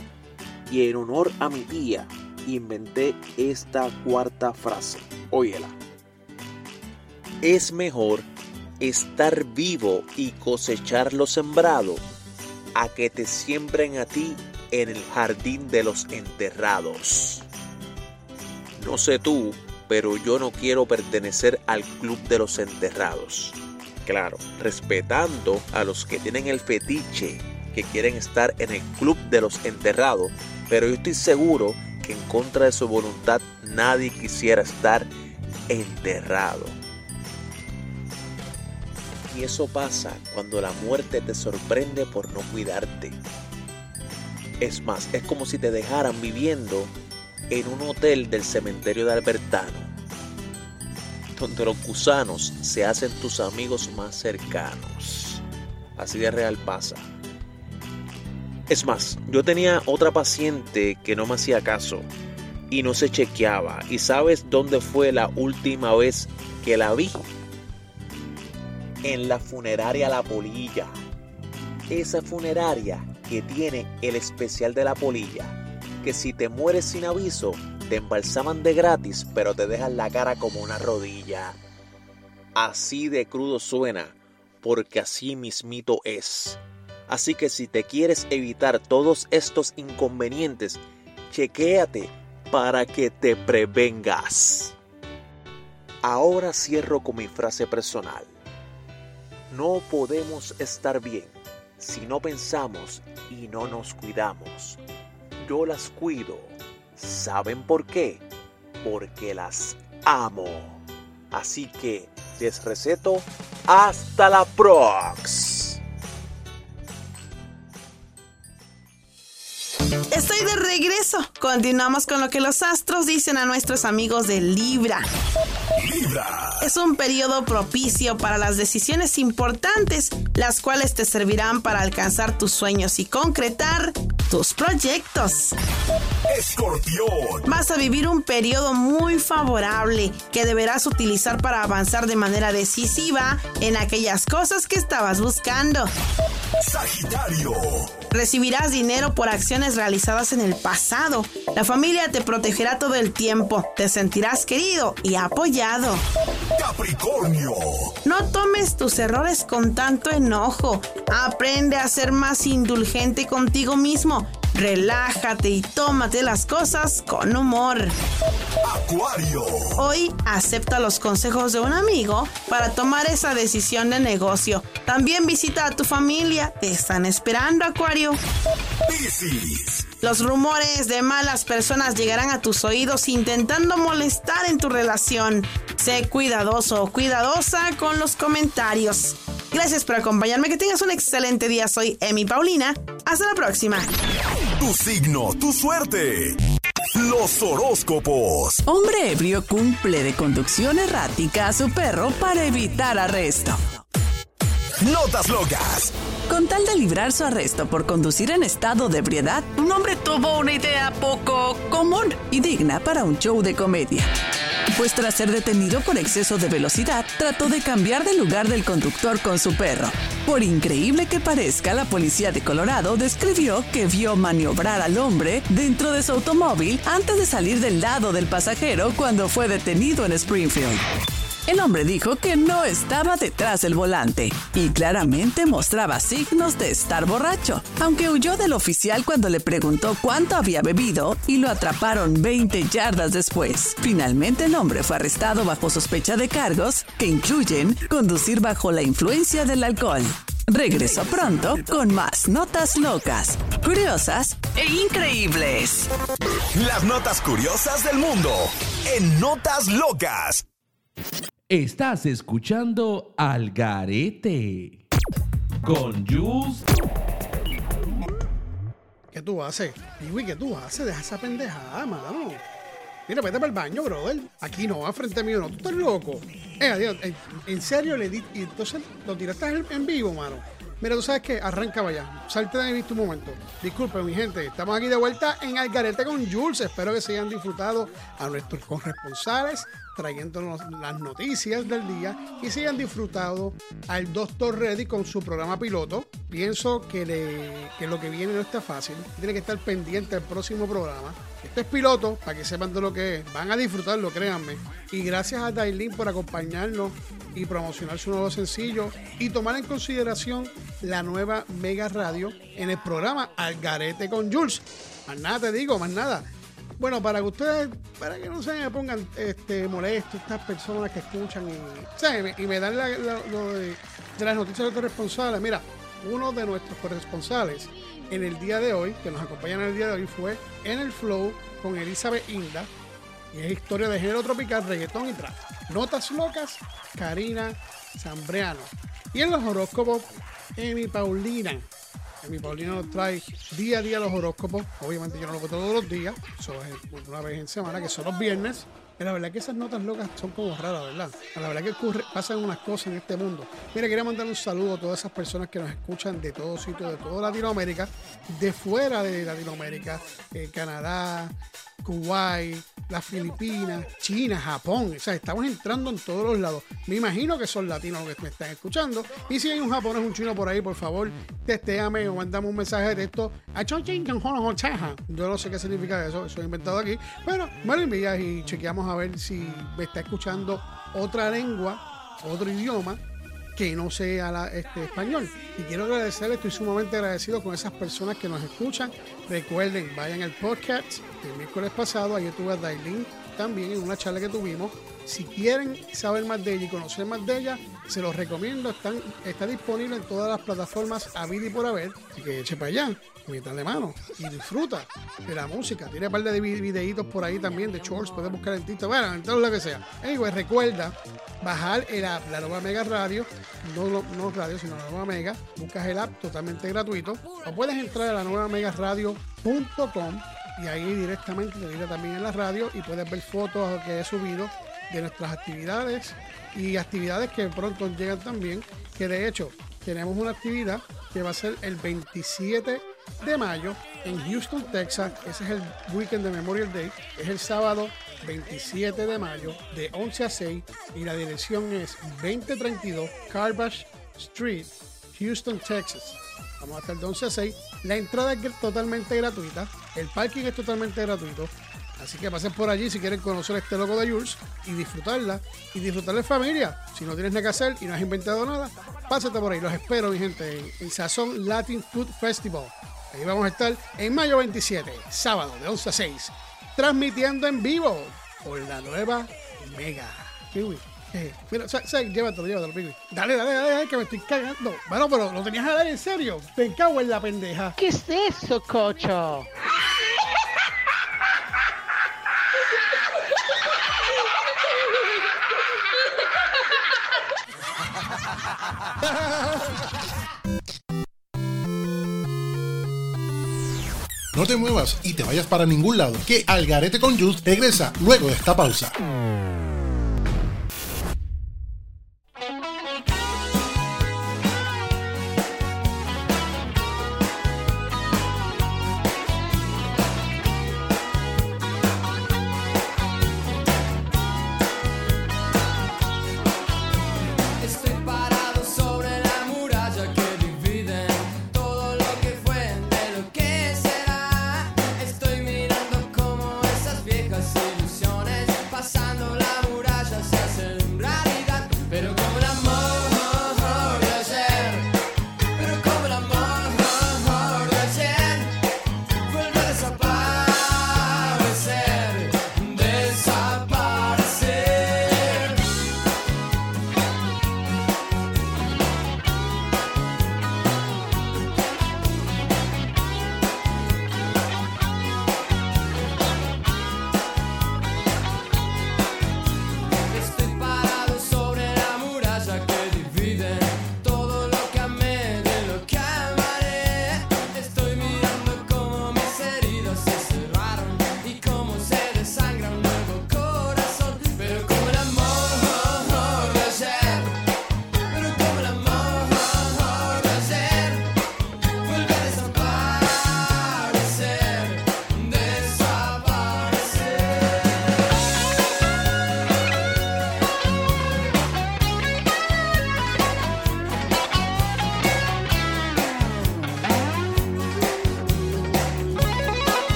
Y en honor a mi tía, inventé esta cuarta frase. Óyela. Es mejor estar vivo y cosechar lo sembrado a que te siembren a ti en el jardín de los enterrados. No sé tú, pero yo no quiero pertenecer al club de los enterrados. Claro, respetando a los que tienen el fetiche que quieren estar en el club de los enterrados, pero yo estoy seguro que en contra de su voluntad nadie quisiera estar enterrado. Y eso pasa cuando la muerte te sorprende por no cuidarte. Es más, es como si te dejaran viviendo en un hotel del cementerio de Albertano, donde los gusanos se hacen tus amigos más cercanos. Así de real pasa. Es más, yo tenía otra paciente que no me hacía caso y no se chequeaba. ¿Y sabes dónde fue la última vez que la vi? En la funeraria La Polilla. Esa funeraria que tiene el especial de La Polilla. Que si te mueres sin aviso, te embalsaman de gratis, pero te dejan la cara como una rodilla. Así de crudo suena, porque así mismito es. Así que si te quieres evitar todos estos inconvenientes, chequéate para que te prevengas. Ahora cierro con mi frase personal. No podemos estar bien si no pensamos y no nos cuidamos. Yo las cuido. ¿Saben por qué? Porque las amo. Así que les receto hasta la prox. Estoy de regreso. Continuamos con lo que los astros dicen a nuestros amigos de Libra. Libra. Es un periodo propicio para las decisiones importantes, las cuales te servirán para alcanzar tus sueños y concretar tus proyectos. Escorpión. Vas a vivir un periodo muy favorable que deberás utilizar para avanzar de manera decisiva en aquellas cosas que estabas buscando. Sagitario. Recibirás dinero por acciones realizadas en el pasado. La familia te protegerá todo el tiempo. Te sentirás querido y apoyado. Capricornio. No tomes tus errores con tanto enojo. Aprende a ser más indulgente contigo mismo. Relájate y tómate las cosas con humor. Acuario. Hoy acepta los consejos de un amigo para tomar esa decisión de negocio. También visita a tu familia. Te están esperando, Acuario. Piscis. Los rumores de malas personas llegarán a tus oídos intentando molestar en tu relación. Sé cuidadoso o cuidadosa con los comentarios. Gracias por acompañarme. Que tengas un excelente día. Soy Emi Paulina. Hasta la próxima. Tu signo, tu suerte. Los horóscopos. Hombre ebrio cumple de conducción errática a su perro para evitar arresto. Notas locas. Con tal de librar su arresto por conducir en estado de ebriedad, un hombre tuvo una idea poco común y digna para un show de comedia. Pues tras ser detenido por exceso de velocidad, trató de cambiar de lugar del conductor con su perro. Por increíble que parezca, la policía de Colorado describió que vio maniobrar al hombre dentro de su automóvil antes de salir del lado del pasajero cuando fue detenido en Springfield. El hombre dijo que no estaba detrás del volante y claramente mostraba signos de estar borracho, aunque huyó del oficial cuando le preguntó cuánto había bebido y lo atraparon 20 yardas después. Finalmente el hombre fue arrestado bajo sospecha de cargos que incluyen conducir bajo la influencia del alcohol. Regreso pronto con más notas locas, curiosas e increíbles. Las notas curiosas del mundo en Notas Locas. Estás escuchando Al Garete con Jules. ¿Qué tú haces? Piwi, ¿qué tú haces? Deja esa pendejada, mano. Mira, vete para el baño, brother. Aquí no, a frente mío no. Tú estás loco. Eh, adiós. En, serio le di. Y entonces lo tiraste en, vivo, mano. Mira, tú sabes que arranca vaya. Salte de vista un momento. Disculpen, mi gente. Estamos aquí de vuelta en Algarete con Jules. Espero que se hayan disfrutado a nuestros corresponsales trayéndonos las noticias del día y se hayan disfrutado al Doctor Reddy con su programa piloto. Pienso que, le- que lo que viene no está fácil. Tiene que estar pendiente del próximo programa. Esto es piloto, para que sepan de lo que es. Van a disfrutarlo, créanme. Y gracias a Dailin por acompañarnos y promocionar su nuevo sencillo y tomar en consideración la nueva Mega Radio en el programa Algarete con Jules. Más nada te digo, más nada. Bueno, para que ustedes, para que no se me pongan este, molestos estas personas que escuchan y, ¿sabes? Y me dan la- la- lo de, de las noticias corresponsales. Mira, uno de nuestros corresponsales en el día de hoy, que nos acompañan en el día de hoy, fue En el Flow con Elizabeth Inda. Y es historia de género tropical, reggaetón y trap. Notas locas, Karina Zambreano. Y en los horóscopos, Emi Paulina. Emi Paulina nos trae día a día los horóscopos. Obviamente yo no lo hago todos los días, es una vez en semana, que son los viernes. La verdad que esas notas locas son como raras, ¿verdad? La verdad que ocurre, pasan unas cosas en este mundo. Mira, quería mandar un saludo a todas esas personas que nos escuchan de todos sitios, de toda Latinoamérica, de fuera de Latinoamérica, eh, Canadá, Kuwait, las Filipinas, China, Japón. O sea, estamos entrando en todos los lados. Me imagino que son latinos los que me están escuchando. Y si hay un japonés, un chino por ahí, por favor, testéame o mandame un mensaje de texto a Yo no sé qué significa eso, eso he inventado aquí. Bueno, me lo envías y chequeamos a ver si me está escuchando otra lengua, otro idioma que no sea la- este, español. Y quiero agradecerle, estoy sumamente agradecido con esas personas que nos escuchan. Recuerden, vayan al podcast del miércoles pasado, ayer tuve a Dailin también en una charla que tuvimos. Si quieren saber más de ella y conocer más de ella, se los recomiendo. Están, está disponible en todas las plataformas a y por haber. Así que eche para allá, de mano y disfruta de la música. Tiene un par de vi- videitos por ahí también de shorts, puedes buscar en TikTok, bueno, en todo lo que sea. Anyway, recuerda bajar el app, la nueva Mega Radio, no, no radio, sino la nueva Mega. Buscas el app totalmente gratuito. O puedes entrar a la nueva megaradio.com y ahí directamente te dirá también en la radio y puedes ver fotos que he subido de nuestras actividades y actividades que pronto llegan también, que de hecho tenemos una actividad que va a ser el 27 de mayo en Houston, Texas. Ese es el weekend de Memorial Day. Es el sábado 27 de mayo de 11 a 6 y la dirección es 2032 Carbash Street Houston, Texas. Vamos a estar de 11 a 6. La entrada es totalmente gratuita. El parking es totalmente gratuito. Así que pasen por allí si quieren conocer este loco de Jules y disfrutarla. Y disfrutar de familia. Si no tienes nada que hacer y no has inventado nada, pásate por ahí. Los espero, mi gente, en, en Sazón Latin Food Festival. Ahí vamos a estar en mayo 27, sábado de 11 a 6, transmitiendo en vivo por la nueva Mega. Kiwi. Eh, mira, llévatelo, llévatelo. Dale, dale, dale, dale, que me estoy cagando. Bueno, pero lo tenías a dar en serio. Te cago en la pendeja. ¿Qué es eso, cocho? No te muevas y te vayas para ningún lado, que Algarete con Jules regresa luego de esta pausa.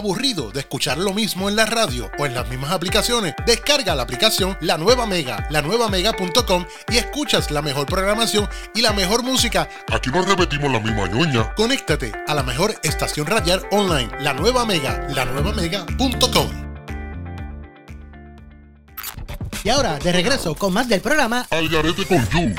¿Aburrido de escuchar lo mismo en la radio o en las mismas aplicaciones? Descarga la aplicación La Nueva Mega, lanuevamega.com y escuchas la mejor programación y la mejor música. Aquí no repetimos la misma ñoña. Conéctate a la mejor estación radial online, La Nueva Mega, lanuevamega.com. Y ahora, de regreso con más del programa Algarete con Jules.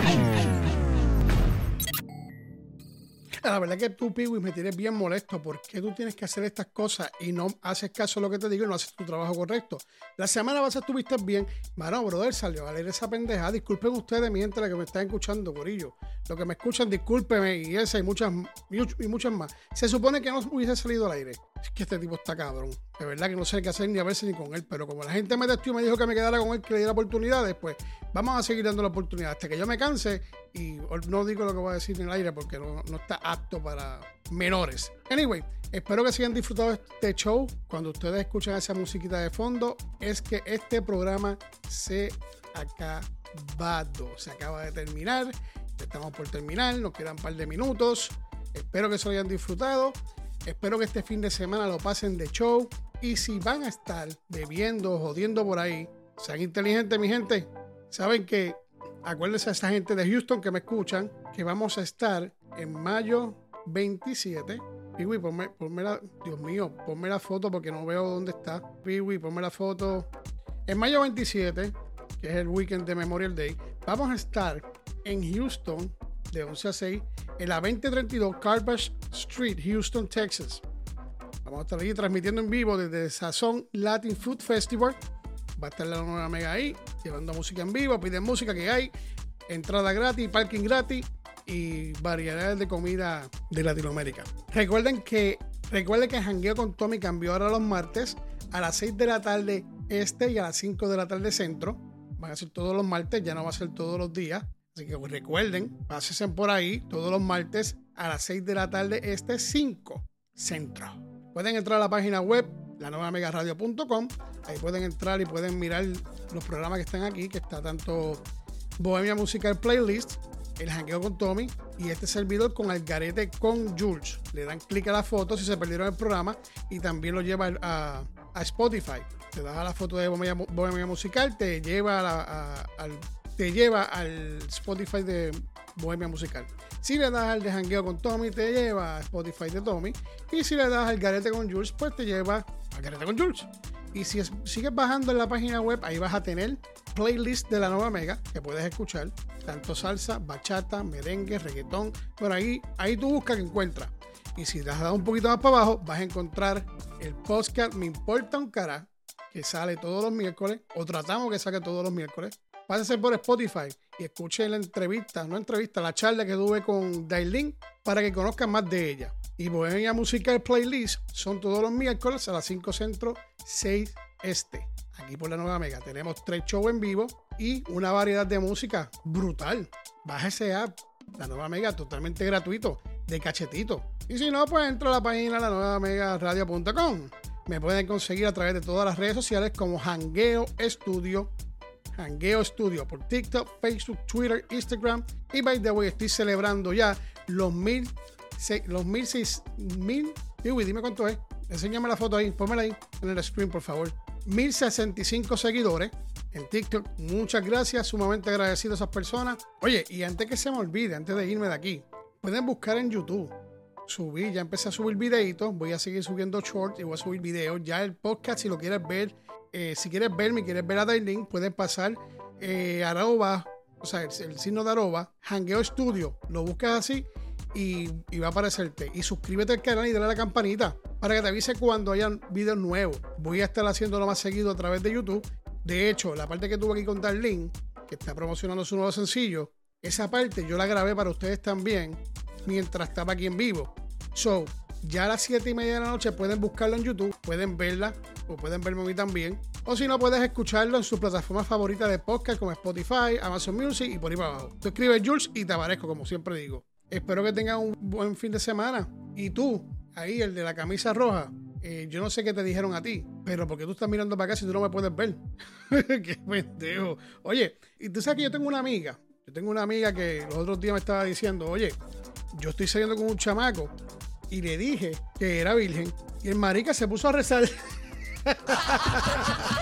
La verdad que tú, Piwi, me tienes bien molesto. ¿Por qué tú tienes que hacer estas cosas y no haces caso a lo que te digo y no haces tu trabajo correcto? La semana pasada estuviste bien. Mano, brother, salió a leer esa pendeja. Disculpen ustedes, mi gente, la que me están escuchando, Corillo. Lo que me escuchan, discúlpeme. Y esa y muchas, y muchas más. Se supone que no hubiese salido al aire. Es que este tipo está cabrón. De verdad que no sé qué hacer ni a verse ni con él. Pero como la gente me testió y me dijo que me quedara con él, que le diera oportunidades, pues vamos a seguir dando la oportunidad hasta que yo me canse. Y no digo lo que voy a decir en el aire porque no, no está apto para menores. Anyway, espero que se hayan disfrutado este show. Cuando ustedes escuchan esa musiquita de fondo, es que este programa se acabado. Se acaba de terminar. Estamos por terminar. Nos quedan un par de minutos. Espero que se hayan disfrutado. Espero que este fin de semana lo pasen de show. Y si van a estar bebiendo, jodiendo por ahí, sean inteligentes, mi gente. Saben que acuérdense a esa gente de Houston que me escuchan, que vamos a estar en mayo 27. Piwi, ponme, ponme la, Dios mío, ponme la foto porque no veo dónde está. Piwi, ponme la foto. En mayo 27, que es el weekend de Memorial Day, vamos a estar en Houston de 11 a 6 en la 2032 Carpage Street, Houston, Texas. Vamos a estar allí transmitiendo en vivo desde Sazón Latin Food Festival. Va a estar la nueva mega ahí, llevando música en vivo, piden música que hay, entrada gratis, parking gratis y variedades de comida de Latinoamérica. Recuerden que recuerden que Jangueo con Tommy cambió ahora los martes a las 6 de la tarde este y a las 5 de la tarde centro. Van a ser todos los martes, ya no va a ser todos los días. Así que recuerden, pásense por ahí todos los martes a las 6 de la tarde este 5 centro. Pueden entrar a la página web la nueva megaradio.com. Ahí pueden entrar y pueden mirar los programas que están aquí, que está tanto Bohemia Musical Playlist, El Jangueo con Tommy y este servidor con Algarete con Jules. Le dan clic a la foto si se perdieron el programa y también lo lleva a, a Spotify. Te das a la foto de Bohemia, Bohemia Musical, te lleva, a- al, te lleva al Spotify de Bohemia Musical. Si le das al de Jangueo con Tommy, te lleva a Spotify de Tommy. Y si le das al Garete con Jules, pues te lleva al Garete con Jules. Y si es- sigues bajando en la página web, ahí vas a tener playlist de la nueva Mega que puedes escuchar. Tanto salsa, bachata, merengue, reggaetón. Por ahí, ahí tú buscas que encuentras. Y si te has dado un poquito más para abajo, vas a encontrar el podcast Me Importa un Cara, que sale todos los miércoles, o tratamos que saque todos los miércoles. Pásense por Spotify y escuchen la entrevista, no entrevista, la charla que tuve con Dailin para que conozcan más de ella. Y Bohemia Musical Playlist son todos los miércoles a las 5 centro, 6 este. Aquí por la Nueva Mega tenemos tres shows en vivo y una variedad de música brutal. Baja ese app, la Nueva Mega, totalmente gratuito, de cachetito. Y si no, pues entra a la página la nueva mega radio.com. Me pueden conseguir a través de todas las redes sociales como Hangueo Studio Hangueo Studio por TikTok, Facebook, Twitter, Instagram. Y by the way, estoy celebrando ya los mil, se- los mil seis, mil, Uy, dime cuánto es. Enséñame la foto ahí, pónmela ahí en el screen, por favor. 1065 seguidores en TikTok. Muchas gracias, sumamente agradecido a esas personas. Oye, y antes que se me olvide, antes de irme de aquí, pueden buscar en YouTube. Subí, ya empecé a subir videitos, voy a seguir subiendo shorts y voy a subir videos. Ya el podcast, si lo quieres ver, eh, si quieres verme, quieres ver a Dailin, puedes pasar eh, arroba, o sea, el, signo de arroba, Hangueo Studio, lo buscas así y, y va a aparecerte. Y suscríbete al canal y dale a la campanita para que te avise cuando hayan videos nuevos. Voy a estar haciéndolo más seguido a través de YouTube. De hecho, la parte que tuve aquí con Darlene, que está promocionando su nuevo sencillo, esa parte yo la grabé para ustedes también mientras estaba aquí en vivo. So, ya a las 7 y media de la noche pueden buscarlo en YouTube, pueden verla o pueden verme a mí también. O si no, puedes escucharlo en su plataforma favorita de podcast como Spotify, Amazon Music y por ahí para abajo. Tú escribes Jules y te aparezco, como siempre digo. Espero que tengan un buen fin de semana. Y tú, ahí, el de la camisa roja, eh, yo no sé qué te dijeron a ti, pero porque tú estás mirando para acá si tú no me puedes ver. qué pendejo. Oye, y tú sabes que yo tengo una amiga. Yo tengo una amiga que los otros días me estaba diciendo, oye, yo estoy saliendo con un chamaco y le dije que era virgen. Y el marica se puso a rezar.